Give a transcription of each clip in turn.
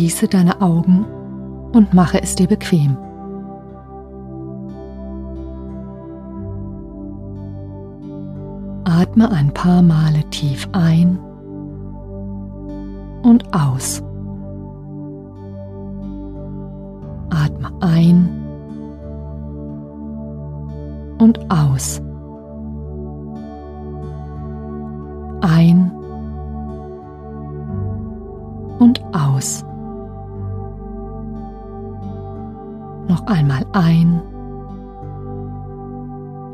Schließe deine Augen und mache es dir bequem. Atme ein paar Male tief ein und aus. Atme ein und aus. Ein und aus. Noch einmal ein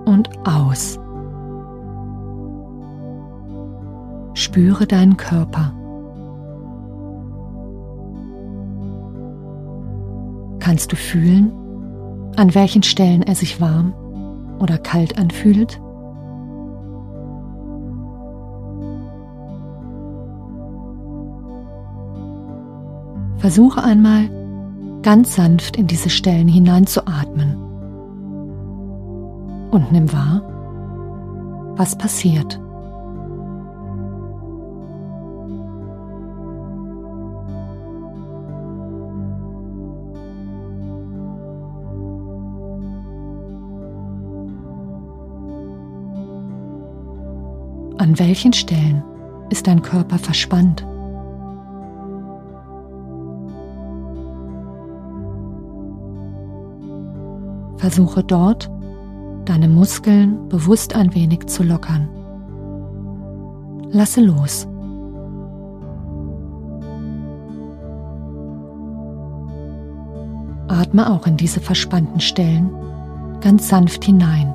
und aus. Spüre deinen Körper. Kannst du fühlen, an welchen Stellen er sich warm oder kalt anfühlt? Versuche einmal ganz sanft in diese Stellen hineinzuatmen und nimm wahr, was passiert. An welchen Stellen ist dein Körper verspannt? Versuche dort, deine Muskeln bewusst ein wenig zu lockern. Lasse los. Atme auch in diese verspannten Stellen ganz sanft hinein.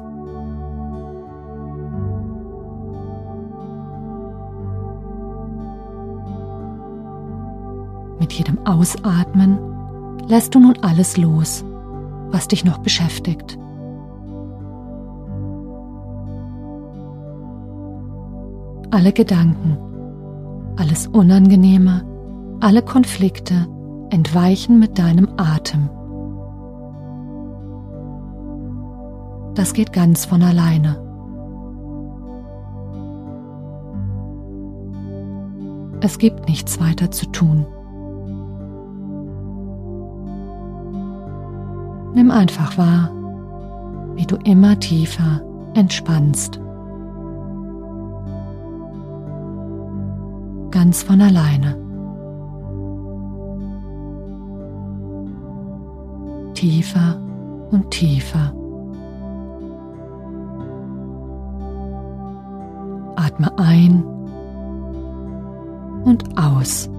Mit jedem Ausatmen lässt du nun alles los, was dich noch beschäftigt. Alle Gedanken, alles Unangenehme, alle Konflikte entweichen mit deinem Atem. Das geht ganz von alleine. Es gibt nichts weiter zu tun. Nimm einfach wahr, wie du immer tiefer entspannst. Ganz von alleine. Tiefer und tiefer. Atme ein und aus.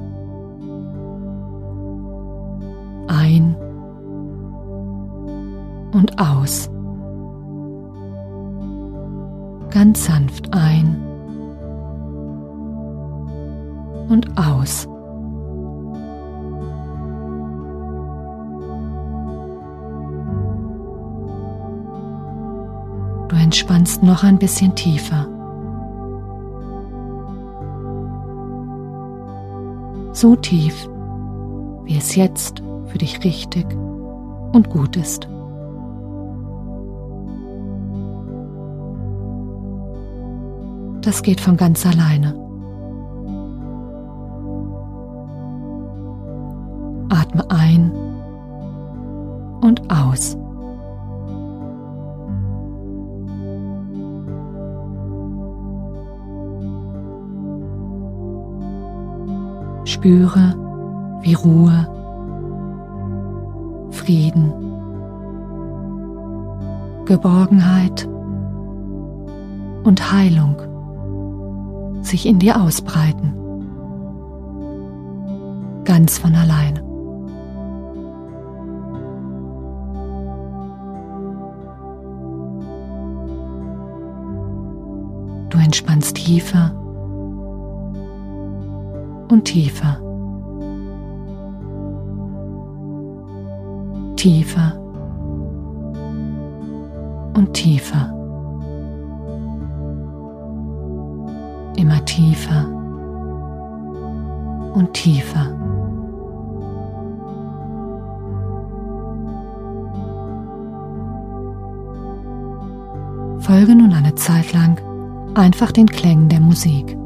Ein und aus. Ganz sanft ein und aus. Du entspannst noch ein bisschen tiefer. So tief, wie es jetzt für dich richtig und gut ist. Das geht von ganz alleine. Atme ein und aus. Spüre, wie Ruhe, Frieden, Geborgenheit und Heilung sich in dir ausbreiten. Ganz von alleine. Du entspannst tiefer und tiefer. Tiefer und tiefer. Immer tiefer und tiefer. Folge nun eine Zeit lang einfach den Klängen der Musik.